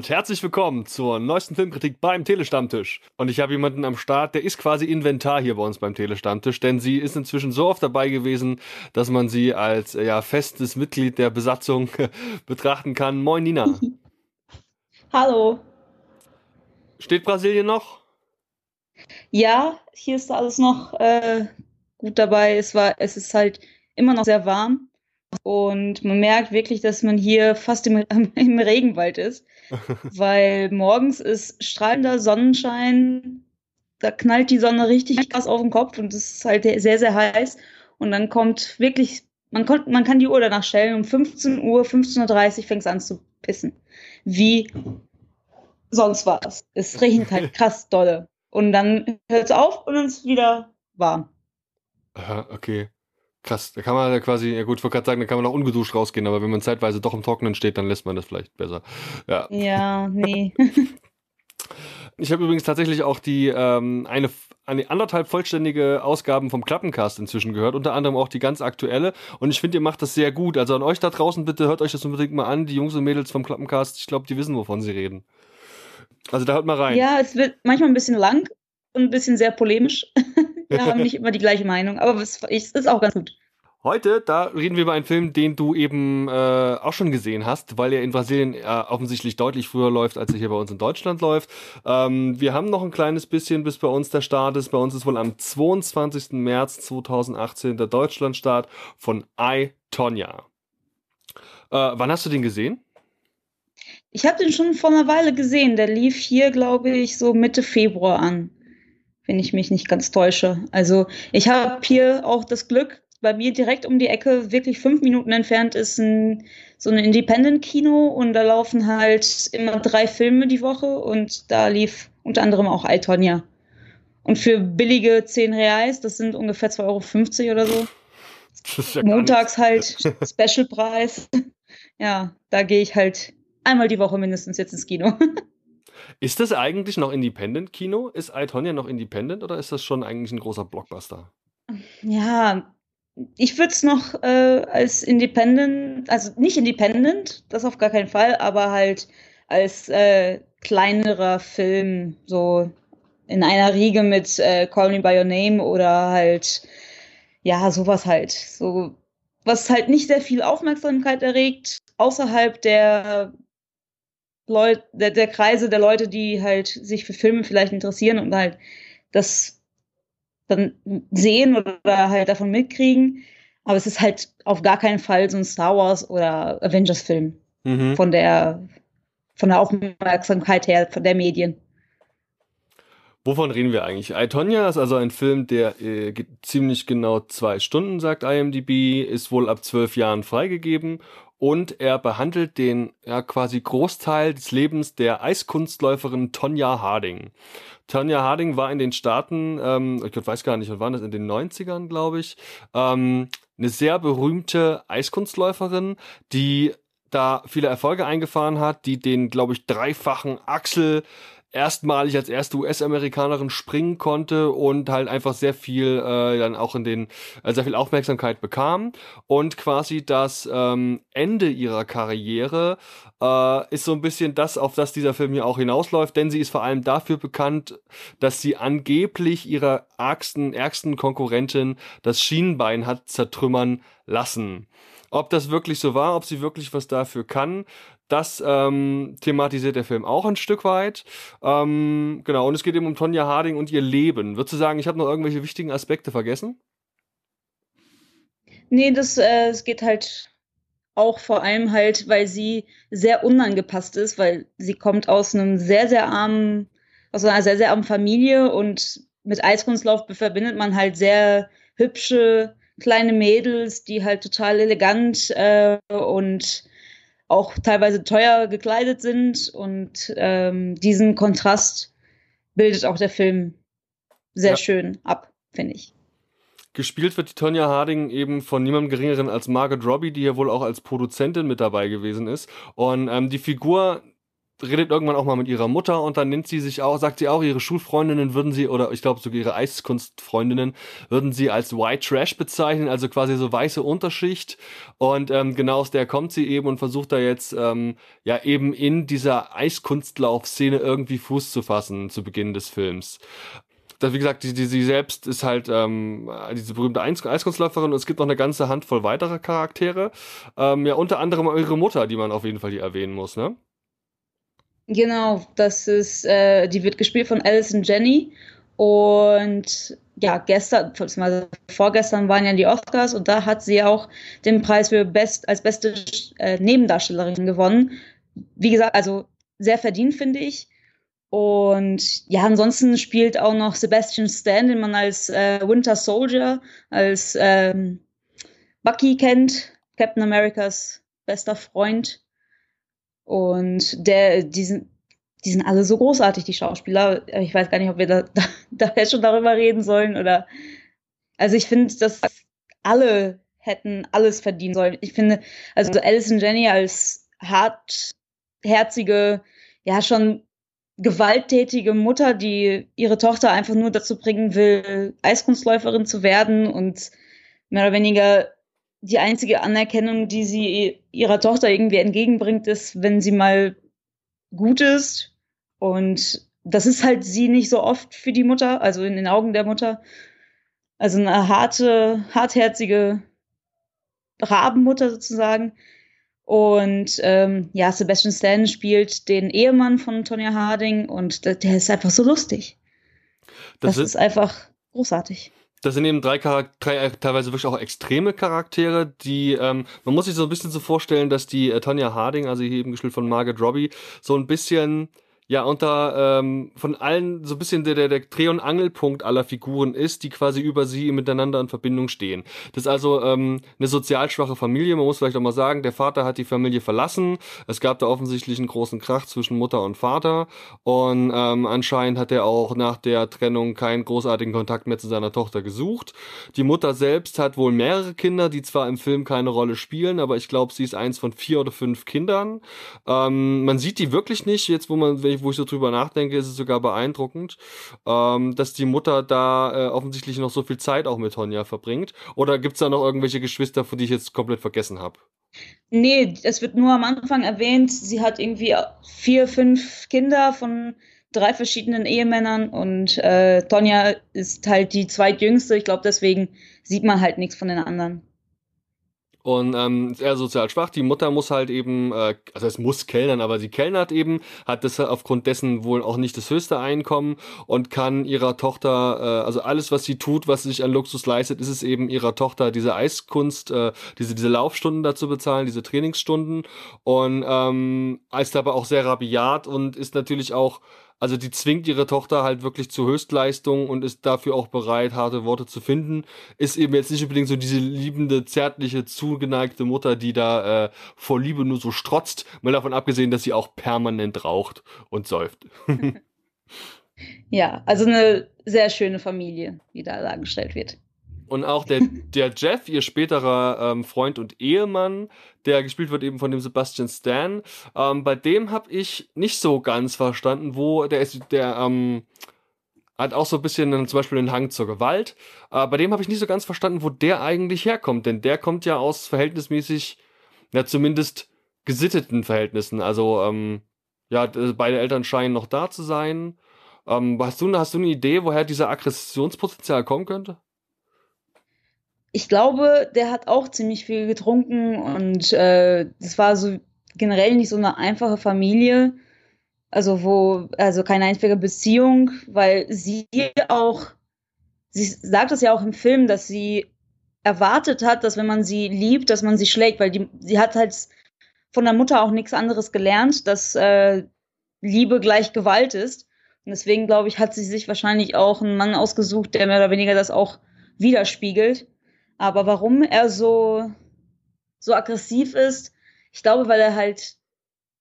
Und herzlich willkommen zur neuesten Filmkritik beim Telestammtisch. Und ich habe jemanden am Start, der ist quasi Inventar hier bei uns beim Telestammtisch, denn sie ist inzwischen so oft dabei gewesen, dass man sie als ja, festes Mitglied der Besatzung betrachten kann. Moin Nina. Hallo. Steht Brasilien noch? Ja, hier ist alles noch äh, gut dabei. Es war, es ist halt immer noch sehr warm. Und man merkt wirklich, dass man hier fast im, im Regenwald ist, weil morgens ist strahlender Sonnenschein, da knallt die Sonne richtig krass auf den Kopf und es ist halt sehr, sehr heiß. Und dann kommt wirklich, man, kon, man kann die Uhr danach stellen, um 15 Uhr, 15.30 Uhr fängt es an zu pissen. Wie sonst war es. Es regnet halt krass dolle. Und dann hört es auf und dann ist es wieder warm. Aha, okay. Krass, da kann man ja quasi, ja gut, ich wollte gerade sagen, da kann man auch ungeduscht rausgehen, aber wenn man zeitweise doch im Trockenen steht, dann lässt man das vielleicht besser. Ja, ja nee. Ich habe übrigens tatsächlich auch die ähm, eine, eine anderthalb vollständige Ausgaben vom Klappencast inzwischen gehört, unter anderem auch die ganz aktuelle. Und ich finde, ihr macht das sehr gut. Also an euch da draußen bitte hört euch das unbedingt mal an. Die Jungs und Mädels vom Klappencast, ich glaube, die wissen, wovon sie reden. Also da hört mal rein. Ja, es wird manchmal ein bisschen lang und ein bisschen sehr polemisch. Wir haben nicht immer die gleiche Meinung, aber es ist auch ganz gut. Heute, da reden wir über einen Film, den du eben äh, auch schon gesehen hast, weil er in Brasilien äh, offensichtlich deutlich früher läuft, als er hier bei uns in Deutschland läuft. Ähm, wir haben noch ein kleines bisschen, bis bei uns der Start ist. Bei uns ist wohl am 22. März 2018 der Deutschlandstart von I, Tonya. Äh, wann hast du den gesehen? Ich habe den schon vor einer Weile gesehen. Der lief hier, glaube ich, so Mitte Februar an, wenn ich mich nicht ganz täusche. Also ich habe hier auch das Glück, bei mir direkt um die Ecke, wirklich fünf Minuten entfernt, ist ein, so ein Independent-Kino und da laufen halt immer drei Filme die Woche und da lief unter anderem auch Altonia. Und für billige 10 Reais, das sind ungefähr 2,50 Euro oder so. Ja Montags halt Specialpreis. Ja, da gehe ich halt einmal die Woche mindestens jetzt ins Kino. Ist das eigentlich noch Independent-Kino? Ist Altonia noch Independent oder ist das schon eigentlich ein großer Blockbuster? Ja, ich würde es noch äh, als Independent, also nicht Independent, das auf gar keinen Fall, aber halt als äh, kleinerer Film, so in einer Riege mit äh, Call Me By Your Name oder halt, ja, sowas halt. So, was halt nicht sehr viel Aufmerksamkeit erregt, außerhalb der Leute, der, der Kreise der Leute, die halt sich für Filme vielleicht interessieren und halt das dann sehen oder halt davon mitkriegen. Aber es ist halt auf gar keinen Fall so ein Star Wars oder Avengers-Film. Mhm. Von der von der Aufmerksamkeit her, von der Medien. Wovon reden wir eigentlich? I, Tonya ist also ein Film, der äh, ziemlich genau zwei Stunden, sagt IMDb, ist wohl ab zwölf Jahren freigegeben und er behandelt den ja quasi Großteil des Lebens der Eiskunstläuferin Tonja Harding. Tonja Harding war in den Staaten, ähm, ich weiß gar nicht, wann das, in den 90ern, glaube ich, ähm, eine sehr berühmte Eiskunstläuferin, die da viele Erfolge eingefahren hat, die den, glaube ich, dreifachen Axel erstmalig als erste US-Amerikanerin springen konnte und halt einfach sehr viel äh, dann auch in den äh, sehr viel Aufmerksamkeit bekam und quasi das ähm, Ende ihrer Karriere äh, ist so ein bisschen das, auf das dieser Film hier auch hinausläuft, denn sie ist vor allem dafür bekannt, dass sie angeblich ihrer ärgsten, ärgsten Konkurrentin das Schienenbein hat zertrümmern lassen. Ob das wirklich so war, ob sie wirklich was dafür kann, das ähm, thematisiert der Film auch ein Stück weit. Ähm, genau, und es geht eben um Tonja Harding und ihr Leben. Würdest du sagen, ich habe noch irgendwelche wichtigen Aspekte vergessen? Nee, das äh, es geht halt auch vor allem halt, weil sie sehr unangepasst ist, weil sie kommt aus einem sehr, sehr armen, aus einer sehr, sehr armen Familie und mit Eiskunstlauf verbindet man halt sehr hübsche kleine Mädels, die halt total elegant äh, und auch teilweise teuer gekleidet sind. Und ähm, diesen Kontrast bildet auch der Film sehr ja. schön ab, finde ich. Gespielt wird die Tonja Harding eben von niemandem geringeren als Margaret Robbie, die hier wohl auch als Produzentin mit dabei gewesen ist. Und ähm, die Figur redet irgendwann auch mal mit ihrer Mutter und dann nennt sie sich auch, sagt sie auch, ihre Schulfreundinnen würden sie, oder ich glaube sogar ihre Eiskunstfreundinnen, würden sie als White Trash bezeichnen, also quasi so weiße Unterschicht. Und ähm, genau aus der kommt sie eben und versucht da jetzt ähm, ja eben in dieser Eiskunstlaufszene irgendwie Fuß zu fassen zu Beginn des Films wie gesagt, die, die, sie selbst ist halt ähm, diese berühmte Eis Eiskunstläuferin und es gibt noch eine ganze Handvoll weiterer Charaktere. Ähm, ja, unter anderem ihre Mutter, die man auf jeden Fall hier erwähnen muss, ne? Genau, das ist, äh, die wird gespielt von Alison Jenny und ja, gestern, vorgestern waren ja die Oscars und da hat sie auch den Preis für Best als beste äh, Nebendarstellerin gewonnen. Wie gesagt, also sehr verdient, finde ich. Und ja, ansonsten spielt auch noch Sebastian Stan, den man als äh, Winter Soldier, als ähm, Bucky kennt, Captain Americas bester Freund. Und der, die sind, die sind alle so großartig, die Schauspieler. Ich weiß gar nicht, ob wir da, da, da schon darüber reden sollen oder. Also ich finde, dass alle hätten alles verdienen sollen. Ich finde, also Alison Jenny als hartherzige, ja schon gewalttätige Mutter, die ihre Tochter einfach nur dazu bringen will, Eiskunstläuferin zu werden und mehr oder weniger die einzige Anerkennung, die sie ihrer Tochter irgendwie entgegenbringt, ist, wenn sie mal gut ist. Und das ist halt sie nicht so oft für die Mutter, also in den Augen der Mutter. Also eine harte, hartherzige Rabenmutter sozusagen. Und ähm, ja, Sebastian Stan spielt den Ehemann von Tonya Harding und der, der ist einfach so lustig. Das, das ist einfach großartig. Das sind eben drei, Charakter drei äh, teilweise wirklich auch extreme Charaktere, die, ähm, man muss sich so ein bisschen so vorstellen, dass die äh, Tonya Harding, also hier eben gespielt von Margaret Robbie, so ein bisschen ja unter ähm, von allen so ein bisschen der, der, der Dreh- und Angelpunkt aller Figuren ist, die quasi über sie miteinander in Verbindung stehen. Das ist also ähm, eine sozial schwache Familie, man muss vielleicht auch mal sagen, der Vater hat die Familie verlassen, es gab da offensichtlich einen großen Krach zwischen Mutter und Vater und ähm, anscheinend hat er auch nach der Trennung keinen großartigen Kontakt mehr zu seiner Tochter gesucht. Die Mutter selbst hat wohl mehrere Kinder, die zwar im Film keine Rolle spielen, aber ich glaube, sie ist eins von vier oder fünf Kindern. Ähm, man sieht die wirklich nicht, jetzt wo man, wo ich so drüber nachdenke, ist es sogar beeindruckend, ähm, dass die Mutter da äh, offensichtlich noch so viel Zeit auch mit Tonja verbringt. Oder gibt es da noch irgendwelche Geschwister, für die ich jetzt komplett vergessen habe? Nee, es wird nur am Anfang erwähnt, sie hat irgendwie vier, fünf Kinder von drei verschiedenen Ehemännern und äh, Tonja ist halt die zweitjüngste. Ich glaube, deswegen sieht man halt nichts von den anderen. Und ähm, ist eher sozial schwach. Die Mutter muss halt eben, äh, also es muss kellnern, aber sie kellnert eben, hat das aufgrund dessen wohl auch nicht das höchste Einkommen und kann ihrer Tochter, äh, also alles, was sie tut, was sie sich an Luxus leistet, ist es eben ihrer Tochter diese Eiskunst, äh, diese, diese Laufstunden dazu bezahlen, diese Trainingsstunden. Und ähm, ist aber auch sehr rabiat und ist natürlich auch also die zwingt ihre Tochter halt wirklich zu Höchstleistung und ist dafür auch bereit, harte Worte zu finden. Ist eben jetzt nicht unbedingt so diese liebende, zärtliche, zugeneigte Mutter, die da äh, vor Liebe nur so strotzt, mal davon abgesehen, dass sie auch permanent raucht und säuft. ja, also eine sehr schöne Familie, die da dargestellt wird. Und auch der, der Jeff, ihr späterer ähm, Freund und Ehemann, der gespielt wird eben von dem Sebastian Stan, ähm, bei dem habe ich nicht so ganz verstanden, wo der ist, der ähm, hat auch so ein bisschen zum Beispiel den Hang zur Gewalt. Äh, bei dem habe ich nicht so ganz verstanden, wo der eigentlich herkommt, denn der kommt ja aus verhältnismäßig, ja zumindest gesitteten Verhältnissen. Also ähm, ja, beide Eltern scheinen noch da zu sein. Ähm, hast du, hast du eine Idee, woher dieser Aggressionspotenzial kommen könnte? Ich glaube, der hat auch ziemlich viel getrunken und äh, das war so generell nicht so eine einfache Familie. Also wo, also keine einfache Beziehung, weil sie auch, sie sagt das ja auch im Film, dass sie erwartet hat, dass wenn man sie liebt, dass man sie schlägt, weil die, sie hat halt von der Mutter auch nichts anderes gelernt, dass äh, Liebe gleich Gewalt ist. Und deswegen, glaube ich, hat sie sich wahrscheinlich auch einen Mann ausgesucht, der mehr oder weniger das auch widerspiegelt. Aber warum er so, so aggressiv ist, ich glaube, weil er halt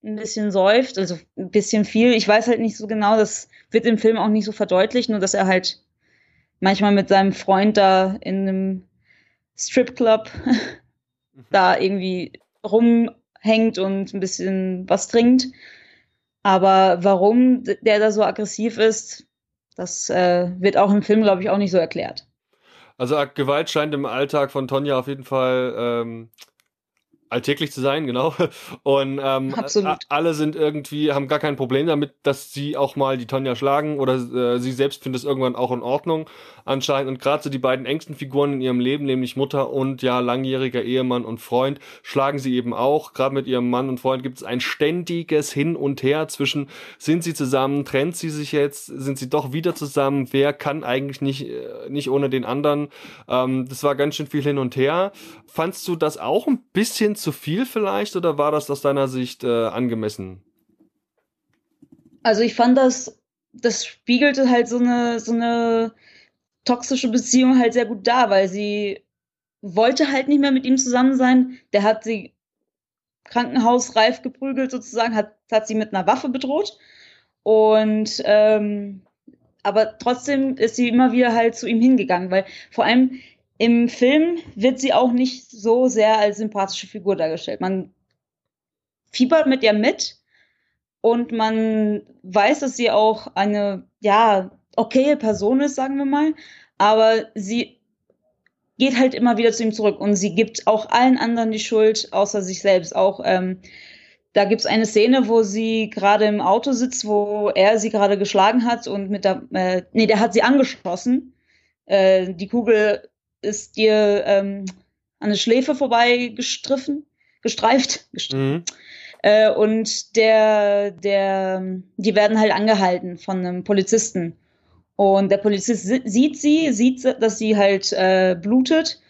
ein bisschen säuft, also ein bisschen viel. Ich weiß halt nicht so genau, das wird im Film auch nicht so verdeutlicht, nur dass er halt manchmal mit seinem Freund da in einem Stripclub da irgendwie rumhängt und ein bisschen was trinkt. Aber warum der da so aggressiv ist, das äh, wird auch im Film, glaube ich, auch nicht so erklärt. Also Gewalt scheint im Alltag von Tonja auf jeden Fall ähm, alltäglich zu sein, genau. Und ähm, alle sind irgendwie, haben gar kein Problem damit, dass sie auch mal die Tonja schlagen oder äh, sie selbst findet es irgendwann auch in Ordnung anscheinend. Und gerade so die beiden engsten Figuren in ihrem Leben, nämlich Mutter und ja langjähriger Ehemann und Freund, schlagen sie eben auch. Gerade mit ihrem Mann und Freund gibt es ein ständiges Hin und Her zwischen, sind sie zusammen, trennt sie sich jetzt, sind sie doch wieder zusammen, wer kann eigentlich nicht, äh, nicht ohne den anderen. Ähm, das war ganz schön viel hin und her. Fandst du das auch ein bisschen zu viel vielleicht oder war das aus deiner Sicht äh, angemessen? Also ich fand das, das spiegelte halt so eine, so eine toxische Beziehung halt sehr gut dar, weil sie wollte halt nicht mehr mit ihm zusammen sein. Der hat sie krankenhausreif geprügelt sozusagen, hat, hat sie mit einer Waffe bedroht. Und ähm, aber trotzdem ist sie immer wieder halt zu ihm hingegangen, weil vor allem im Film wird sie auch nicht so sehr als sympathische Figur dargestellt. Man fiebert mit ihr mit und man weiß, dass sie auch eine, ja, okaye Person ist, sagen wir mal, aber sie geht halt immer wieder zu ihm zurück und sie gibt auch allen anderen die Schuld, außer sich selbst. Auch ähm, da gibt es eine Szene, wo sie gerade im Auto sitzt, wo er sie gerade geschlagen hat und mit der, äh, nee, der hat sie angeschossen. Äh, die Kugel ist dir ähm, an der Schläfe vorbei gestriffen, gestreift. gestriffen. Mhm. Äh, und der, der, die werden halt angehalten von einem Polizisten. Und der Polizist sieht sie, sieht, dass sie halt äh, blutet,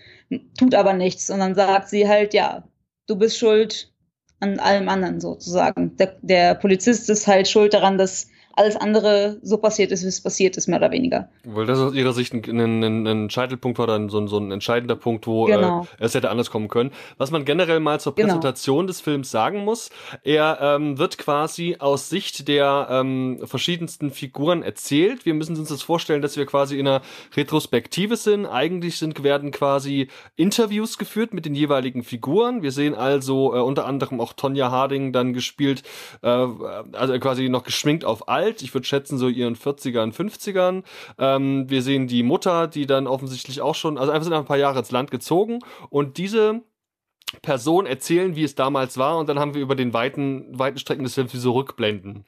tut aber nichts. Und dann sagt sie halt, ja, du bist schuld an allem anderen sozusagen. Der, der Polizist ist halt schuld daran, dass alles andere so passiert ist, wie es passiert ist, mehr oder weniger. Weil das aus ihrer Sicht ein, ein, ein Scheitelpunkt war, dann so ein, so ein entscheidender Punkt, wo äh, genau. äh, es hätte anders kommen können. Was man generell mal zur genau. Präsentation genau. des Films sagen muss, er ähm, wird quasi aus Sicht der ähm, verschiedensten Figuren erzählt. Wir müssen uns das vorstellen, dass wir quasi in einer Retrospektive sind. Eigentlich sind werden quasi Interviews geführt mit den jeweiligen Figuren. Wir sehen also äh, unter anderem auch Tonja Harding dann gespielt, äh, also quasi noch geschminkt auf alt alt, ich würde schätzen so ihren 40ern, 50ern. Ähm, wir sehen die Mutter, die dann offensichtlich auch schon, also einfach sind ein paar Jahre ins Land gezogen und diese Person erzählen, wie es damals war und dann haben wir über den weiten, weiten Strecken des Films wie so Rückblenden.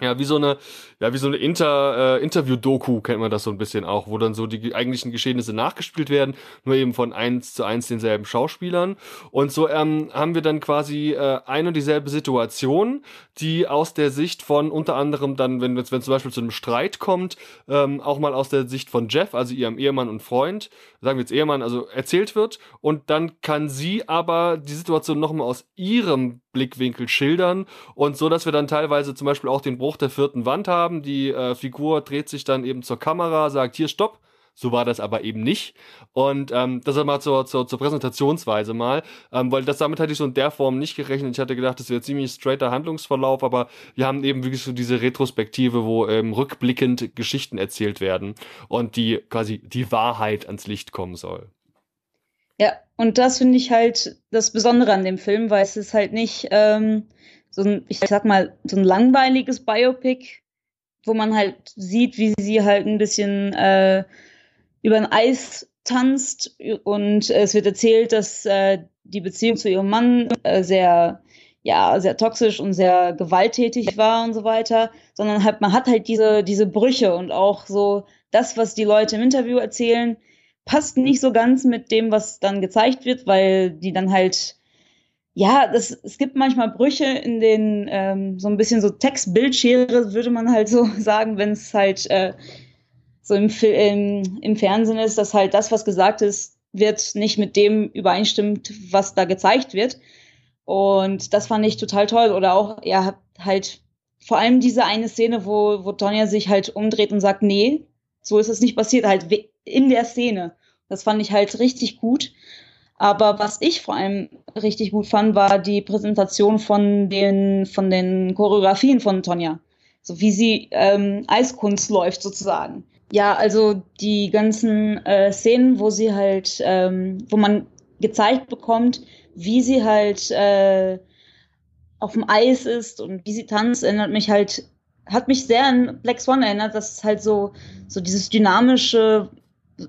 Ja, wie so eine, ja, wie so eine Inter, äh, Interview-Doku kennt man das so ein bisschen auch, wo dann so die eigentlichen Geschehnisse nachgespielt werden, nur eben von eins zu eins denselben Schauspielern. Und so ähm, haben wir dann quasi äh, ein und dieselbe Situation, die aus der Sicht von unter anderem dann, wenn, wenn zum Beispiel zu einem Streit kommt, ähm, auch mal aus der Sicht von Jeff, also ihrem Ehemann und Freund, sagen wir jetzt Ehemann, also erzählt wird. Und dann kann sie aber die Situation nochmal aus ihrem Blickwinkel schildern und so, dass wir dann teilweise zum Beispiel auch den Bruch der vierten Wand haben. Die äh, Figur dreht sich dann eben zur Kamera, sagt hier Stopp. So war das aber eben nicht. Und ähm, das mal zur, zur, zur Präsentationsweise mal, ähm, weil das damit hatte ich so in der Form nicht gerechnet. Ich hatte gedacht, das wäre ziemlich straighter Handlungsverlauf, aber wir haben eben wirklich so diese Retrospektive, wo ähm, rückblickend Geschichten erzählt werden und die quasi die Wahrheit ans Licht kommen soll. Ja, und das finde ich halt das Besondere an dem Film, weil es ist halt nicht ähm, so ein, ich sag mal, so ein langweiliges Biopic, wo man halt sieht, wie sie halt ein bisschen äh, über ein Eis tanzt und es wird erzählt, dass äh, die Beziehung zu ihrem Mann äh, sehr ja, sehr toxisch und sehr gewalttätig war und so weiter, sondern halt, man hat halt diese, diese Brüche und auch so das, was die Leute im Interview erzählen, passt nicht so ganz mit dem, was dann gezeigt wird, weil die dann halt, ja, das, es gibt manchmal Brüche in den, ähm, so ein bisschen so Textbildschere, würde man halt so sagen, wenn es halt äh, so im, im, im Fernsehen ist, dass halt das, was gesagt ist, wird nicht mit dem übereinstimmt, was da gezeigt wird. Und das fand ich total toll. Oder auch, ja, halt vor allem diese eine Szene, wo, wo Tonja sich halt umdreht und sagt, nee, so ist es nicht passiert, halt in der Szene. Das fand ich halt richtig gut. Aber was ich vor allem richtig gut fand, war die Präsentation von den, von den Choreografien von Tonja. So wie sie ähm, Eiskunst läuft sozusagen. Ja, also die ganzen äh, Szenen, wo sie halt, ähm, wo man gezeigt bekommt, wie sie halt äh, auf dem Eis ist und wie sie tanzt, erinnert mich halt, hat mich sehr an Black Swan erinnert, dass es halt so, so dieses dynamische,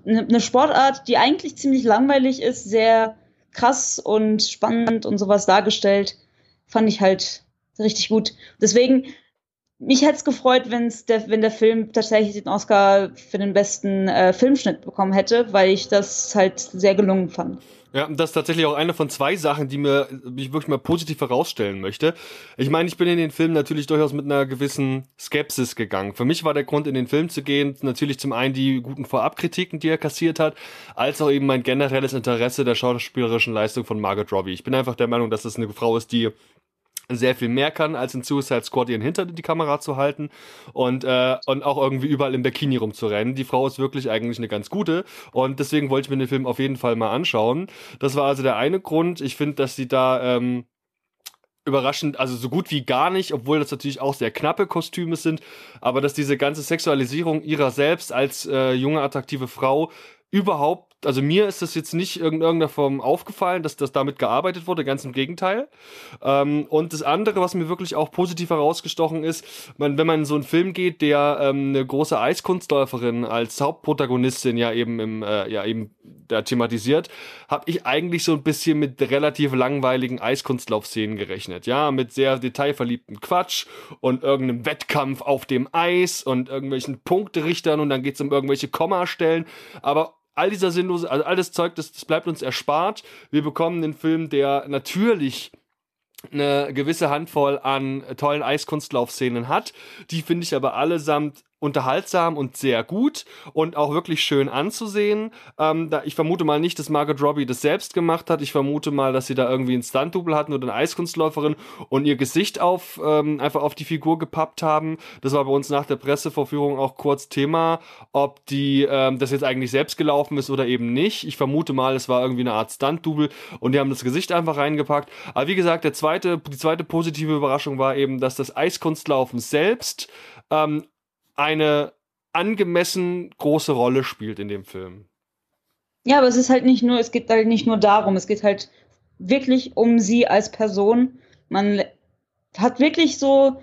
eine ne Sportart, die eigentlich ziemlich langweilig ist, sehr krass und spannend und sowas dargestellt, fand ich halt richtig gut. Deswegen, mich hätte es gefreut, wenn's der, wenn der Film tatsächlich den Oscar für den besten äh, Filmschnitt bekommen hätte, weil ich das halt sehr gelungen fand. Ja, das ist tatsächlich auch eine von zwei Sachen, die mir ich wirklich mal positiv herausstellen möchte. Ich meine, ich bin in den Film natürlich durchaus mit einer gewissen Skepsis gegangen. Für mich war der Grund, in den Film zu gehen, natürlich zum einen die guten Vorabkritiken, die er kassiert hat, als auch eben mein generelles Interesse der schauspielerischen Leistung von Margot Robbie. Ich bin einfach der Meinung, dass das eine Frau ist, die sehr viel mehr kann, als in Suicide Squad ihren Hintern die Kamera zu halten und, äh, und auch irgendwie überall im Bikini rumzurennen. Die Frau ist wirklich eigentlich eine ganz gute und deswegen wollte ich mir den Film auf jeden Fall mal anschauen. Das war also der eine Grund. Ich finde, dass sie da ähm, überraschend, also so gut wie gar nicht, obwohl das natürlich auch sehr knappe Kostüme sind, aber dass diese ganze Sexualisierung ihrer selbst als äh, junge, attraktive Frau überhaupt also mir ist das jetzt nicht in irgendeiner Form aufgefallen, dass das damit gearbeitet wurde, ganz im Gegenteil. Ähm, und das andere, was mir wirklich auch positiv herausgestochen ist, man, wenn man in so einen Film geht, der ähm, eine große Eiskunstläuferin als Hauptprotagonistin ja eben im, äh, ja eben da thematisiert, habe ich eigentlich so ein bisschen mit relativ langweiligen Eiskunstlaufszenen gerechnet. Ja, mit sehr detailverliebten Quatsch und irgendeinem Wettkampf auf dem Eis und irgendwelchen Punkterichtern und dann geht's um irgendwelche Kommastellen. Aber all dieser sinnlose, also all das Zeug, das, das bleibt uns erspart. Wir bekommen einen Film, der natürlich eine gewisse Handvoll an tollen Eiskunstlaufszenen hat. Die finde ich aber allesamt unterhaltsam und sehr gut und auch wirklich schön anzusehen. Ähm, da, ich vermute mal nicht, dass Margot Robbie das selbst gemacht hat. Ich vermute mal, dass sie da irgendwie ein Stunt-Double hatten oder eine Eiskunstläuferin und ihr Gesicht auf ähm, einfach auf die Figur gepappt haben. Das war bei uns nach der Pressevorführung auch kurz Thema, ob die ähm, das jetzt eigentlich selbst gelaufen ist oder eben nicht. Ich vermute mal, es war irgendwie eine Art Stunt-Double und die haben das Gesicht einfach reingepackt. Aber wie gesagt, der zweite, die zweite positive Überraschung war eben, dass das Eiskunstlaufen selbst ähm, eine angemessen große Rolle spielt in dem Film. Ja, aber es ist halt nicht nur, es geht halt nicht nur darum, es geht halt wirklich um sie als Person. Man hat wirklich so,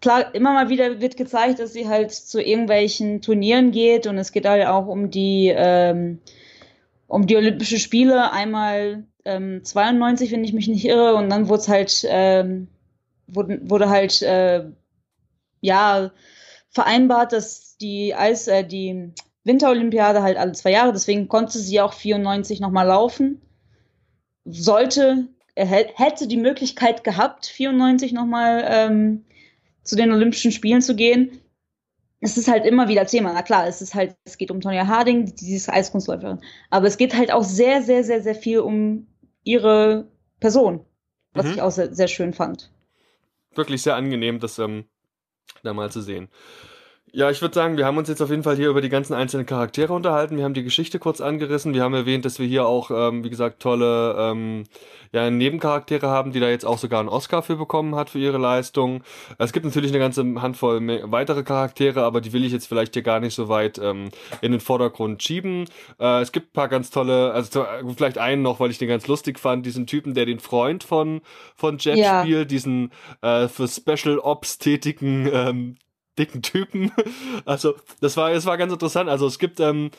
klar, immer mal wieder wird gezeigt, dass sie halt zu irgendwelchen Turnieren geht und es geht halt auch um die, ähm, um die Olympische Spiele, einmal ähm, 92, wenn ich mich nicht irre, und dann wurde es halt, ähm, wurde, wurde halt, äh, ja, vereinbart, dass die Eis, äh, die Winterolympiade halt alle zwei Jahre, deswegen konnte sie auch 94 nochmal laufen. Sollte, hätte die Möglichkeit gehabt, 94 nochmal ähm, zu den Olympischen Spielen zu gehen. Es ist halt immer wieder Thema. Na klar, es ist halt, es geht um Tonja Harding, dieses Eiskunstläuferin. Aber es geht halt auch sehr, sehr, sehr, sehr viel um ihre Person, was mhm. ich auch sehr, sehr schön fand. Wirklich sehr angenehm, dass ähm, da mal zu sehen. Ja, ich würde sagen, wir haben uns jetzt auf jeden Fall hier über die ganzen einzelnen Charaktere unterhalten. Wir haben die Geschichte kurz angerissen. Wir haben erwähnt, dass wir hier auch, ähm, wie gesagt, tolle ähm, ja, Nebencharaktere haben, die da jetzt auch sogar einen Oscar für bekommen hat für ihre Leistung. Es gibt natürlich eine ganze Handvoll weitere Charaktere, aber die will ich jetzt vielleicht hier gar nicht so weit ähm, in den Vordergrund schieben. Äh, es gibt ein paar ganz tolle, also vielleicht einen noch, weil ich den ganz lustig fand, diesen Typen, der den Freund von, von Jeff ja. spielt, diesen äh, für Special Ops tätigen ähm, dicken Typen. Also, das war, es war ganz interessant. Also, es gibt, ähm,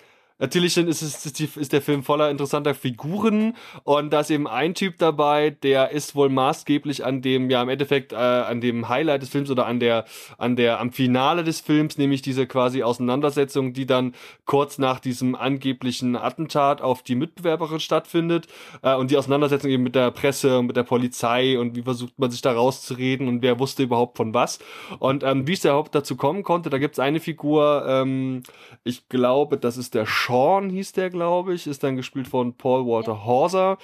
Natürlich ist, es, ist, der Film voller interessanter Figuren und da ist eben ein Typ dabei, der ist wohl maßgeblich an dem, ja im Endeffekt äh, an dem Highlight des Films oder an der, an der, am Finale des Films, nämlich diese quasi Auseinandersetzung, die dann kurz nach diesem angeblichen Attentat auf die Mitbewerberin stattfindet äh, und die Auseinandersetzung eben mit der Presse und mit der Polizei und wie versucht man sich da rauszureden und wer wusste überhaupt von was. Und ähm, wie es überhaupt dazu kommen konnte, da gibt es eine Figur, ähm, ich glaube, das ist der Sch Sean hieß der, glaube ich, ist dann gespielt von Paul Walter Hauser,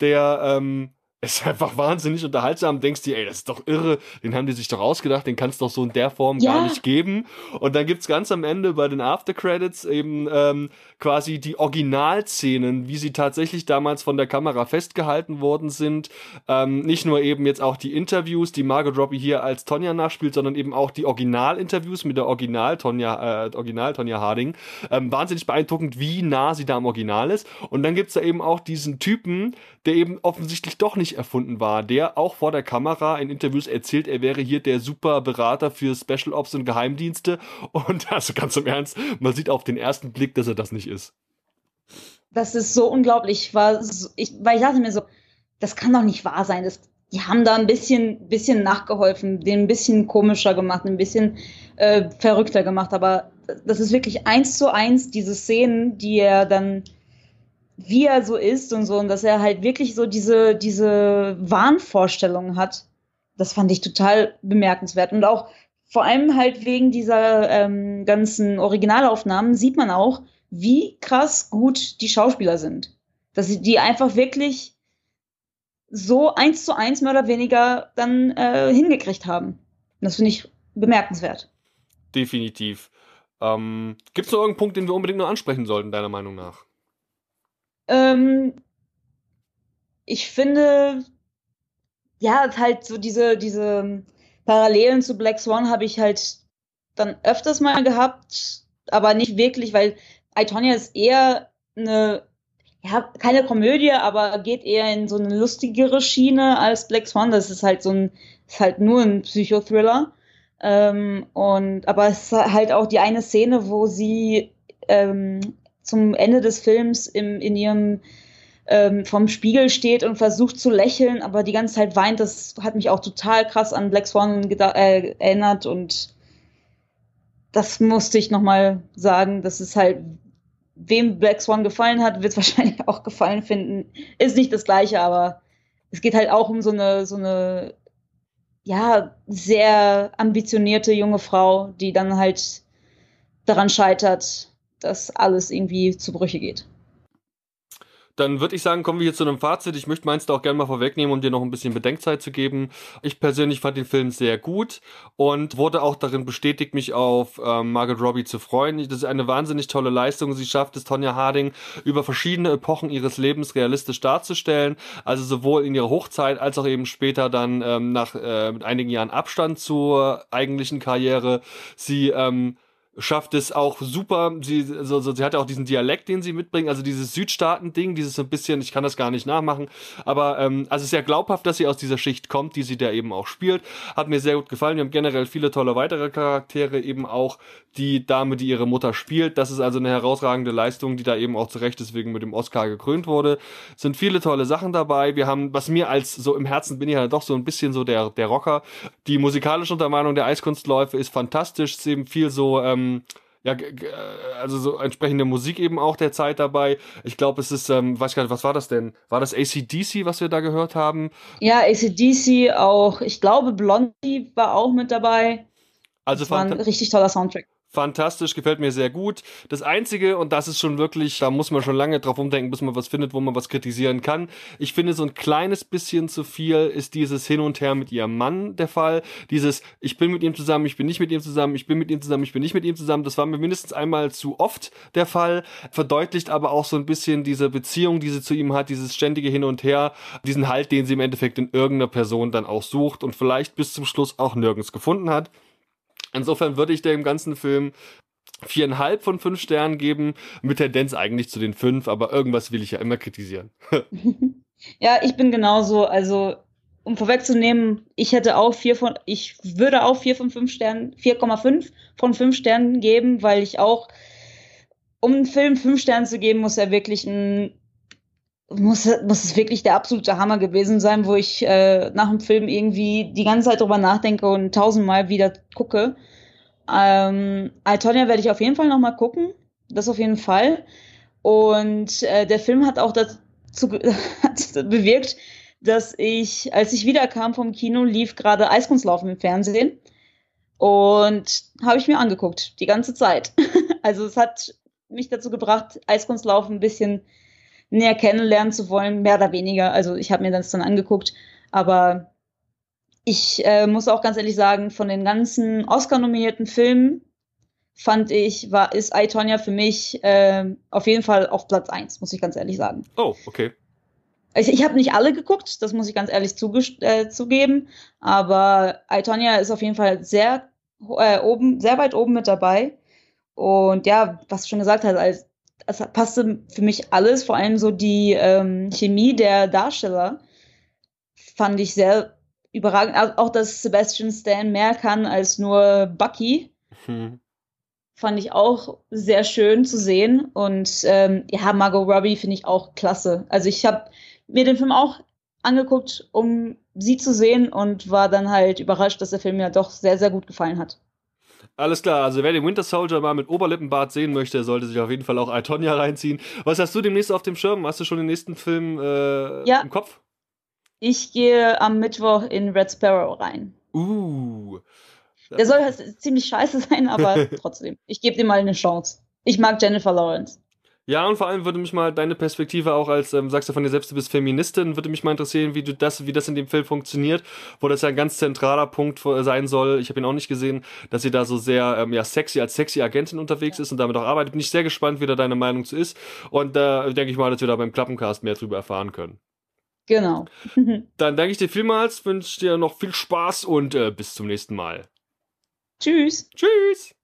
der ähm, ist einfach wahnsinnig unterhaltsam. Denkst dir, ey, das ist doch irre, den haben die sich doch ausgedacht, den kannst du doch so in der Form ja. gar nicht geben. Und dann gibt's ganz am Ende bei den After Credits eben ähm, quasi die Originalszenen, wie sie tatsächlich damals von der Kamera festgehalten worden sind. Ähm, nicht nur eben jetzt auch die Interviews, die Margot Robbie hier als Tonja nachspielt, sondern eben auch die Originalinterviews mit der Original Tonja, äh, Original Tonja Harding. Ähm, wahnsinnig beeindruckend, wie nah sie da am Original ist. Und dann gibt's da eben auch diesen Typen, der eben offensichtlich doch nicht erfunden war, der auch vor der Kamera in Interviews erzählt, er wäre hier der super Berater für Special Ops und Geheimdienste. Und also ganz im Ernst, man sieht auf den ersten Blick, dass er das nicht ist. Das ist so unglaublich. Ich ich, weil ich dachte mir so, das kann doch nicht wahr sein. Das, die haben da ein bisschen, bisschen nachgeholfen, den ein bisschen komischer gemacht, ein bisschen äh, verrückter gemacht. Aber das ist wirklich eins zu eins diese Szenen, die er dann, wie er so ist und so, und dass er halt wirklich so diese, diese Wahnvorstellungen hat. Das fand ich total bemerkenswert. Und auch vor allem halt wegen dieser ähm, ganzen Originalaufnahmen sieht man auch, wie krass gut die Schauspieler sind. Dass sie die einfach wirklich so eins zu eins mehr oder weniger dann äh, hingekriegt haben. Das finde ich bemerkenswert. Definitiv. Ähm, Gibt es noch irgendeinen Punkt, den wir unbedingt noch ansprechen sollten, deiner Meinung nach? Ähm, ich finde, ja, halt so diese, diese Parallelen zu Black Swan habe ich halt dann öfters mal gehabt, aber nicht wirklich, weil Itonia ist eher eine, ja, keine Komödie, aber geht eher in so eine lustigere Schiene als Black Swan. Das ist halt so ein, ist halt nur ein Psychothriller. Ähm, und, aber es ist halt auch die eine Szene, wo sie ähm, zum Ende des Films im, in ihrem ähm, vom Spiegel steht und versucht zu lächeln, aber die ganze Zeit weint. Das hat mich auch total krass an Black Swan äh, erinnert und das musste ich nochmal sagen. Das ist halt, wem Black Swan gefallen hat, wird es wahrscheinlich auch gefallen finden. Ist nicht das Gleiche, aber es geht halt auch um so eine, so eine ja, sehr ambitionierte junge Frau, die dann halt daran scheitert, dass alles irgendwie zu Brüche geht. Dann würde ich sagen, kommen wir hier zu einem Fazit. Ich möchte meins da auch gerne mal vorwegnehmen, um dir noch ein bisschen Bedenkzeit zu geben. Ich persönlich fand den Film sehr gut und wurde auch darin bestätigt, mich auf ähm, Margaret Robbie zu freuen. Das ist eine wahnsinnig tolle Leistung. Sie schafft es, Tonja Harding über verschiedene Epochen ihres Lebens realistisch darzustellen. Also sowohl in ihrer Hochzeit als auch eben später dann ähm, nach äh, mit einigen Jahren Abstand zur eigentlichen Karriere. Sie ähm, schafft es auch super. Sie, so, so, sie hat ja auch diesen Dialekt, den sie mitbringt, also dieses Südstaaten-Ding, dieses so ein bisschen, ich kann das gar nicht nachmachen, aber ähm, also sehr glaubhaft, dass sie aus dieser Schicht kommt, die sie da eben auch spielt. Hat mir sehr gut gefallen. Wir haben generell viele tolle weitere Charaktere, eben auch die Dame, die ihre Mutter spielt. Das ist also eine herausragende Leistung, die da eben auch zu Recht deswegen mit dem Oscar gekrönt wurde. Sind viele tolle Sachen dabei. Wir haben, was mir als so im Herzen bin ich ja doch so ein bisschen so der, der Rocker. Die musikalische Untermalung der Eiskunstläufe ist fantastisch. Es ist eben viel so, ähm, ähm, ja, also so entsprechende Musik eben auch der Zeit dabei. Ich glaube, es ist, ähm, weiß gar nicht, was war das denn? War das ACDC, was wir da gehört haben? Ja, ACDC auch. Ich glaube, Blondie war auch mit dabei. Also das war ein richtig toller Soundtrack fantastisch, gefällt mir sehr gut. Das Einzige, und das ist schon wirklich, da muss man schon lange drauf umdenken, bis man was findet, wo man was kritisieren kann. Ich finde, so ein kleines bisschen zu viel ist dieses Hin und Her mit ihrem Mann der Fall. Dieses, ich bin mit ihm zusammen, ich bin nicht mit ihm zusammen, ich bin mit ihm zusammen, ich bin nicht mit ihm zusammen. Das war mir mindestens einmal zu oft der Fall. Verdeutlicht aber auch so ein bisschen diese Beziehung, die sie zu ihm hat, dieses ständige Hin und Her, diesen Halt, den sie im Endeffekt in irgendeiner Person dann auch sucht und vielleicht bis zum Schluss auch nirgends gefunden hat. Insofern würde ich dem ganzen Film viereinhalb von fünf Sternen geben, mit Tendenz eigentlich zu den fünf, aber irgendwas will ich ja immer kritisieren. ja, ich bin genauso. Also, um vorwegzunehmen, ich hätte auch vier von, ich würde auch vier von fünf Sternen, 4,5 von fünf Sternen geben, weil ich auch, um einen Film fünf Sterne zu geben, muss er wirklich ein muss, muss es wirklich der absolute Hammer gewesen sein, wo ich äh, nach dem Film irgendwie die ganze Zeit drüber nachdenke und tausendmal wieder gucke. Ähm, Altonia werde ich auf jeden Fall nochmal gucken. Das auf jeden Fall. Und äh, der Film hat auch dazu hat bewirkt, dass ich, als ich wiederkam vom Kino, lief gerade Eiskunstlaufen im Fernsehen. Und habe ich mir angeguckt, die ganze Zeit. also es hat mich dazu gebracht, Eiskunstlaufen ein bisschen näher kennenlernen zu wollen, mehr oder weniger. Also ich habe mir das dann angeguckt, aber ich äh, muss auch ganz ehrlich sagen, von den ganzen Oscar-nominierten Filmen fand ich, war, ist I, Tonya für mich äh, auf jeden Fall auf Platz 1, muss ich ganz ehrlich sagen. Oh, okay. Ich, ich habe nicht alle geguckt, das muss ich ganz ehrlich äh, zugeben, aber I, Tonya ist auf jeden Fall sehr äh, oben, sehr weit oben mit dabei. Und ja, was du schon gesagt hast, als es passte für mich alles, vor allem so die ähm, Chemie der Darsteller. fand ich sehr überragend. Auch, dass Sebastian Stan mehr kann als nur Bucky. Hm. Fand ich auch sehr schön zu sehen. Und ähm, ja, Margot Robbie finde ich auch klasse. Also ich habe mir den Film auch angeguckt, um sie zu sehen und war dann halt überrascht, dass der Film mir doch sehr, sehr gut gefallen hat. Alles klar, also wer den Winter Soldier mal mit Oberlippenbart sehen möchte, sollte sich auf jeden Fall auch Itonia reinziehen. Was hast du demnächst auf dem Schirm? Hast du schon den nächsten Film äh, ja. im Kopf? Ich gehe am Mittwoch in Red Sparrow rein. Uh. Der soll halt ziemlich scheiße sein, aber trotzdem. Ich gebe dem mal eine Chance. Ich mag Jennifer Lawrence. Ja, und vor allem würde mich mal deine Perspektive auch als, ähm, sagst du von dir selbst, du bist Feministin, würde mich mal interessieren, wie du das, wie das in dem Film funktioniert, wo das ja ein ganz zentraler Punkt sein soll. Ich habe ihn auch nicht gesehen, dass sie da so sehr ähm, ja sexy als sexy Agentin unterwegs ist und damit auch arbeitet. Bin ich sehr gespannt, wie da deine Meinung zu ist. Und da äh, denke ich mal, dass wir da beim Klappencast mehr drüber erfahren können. Genau. Dann danke ich dir vielmals, wünsche dir noch viel Spaß und äh, bis zum nächsten Mal. Tschüss. Tschüss.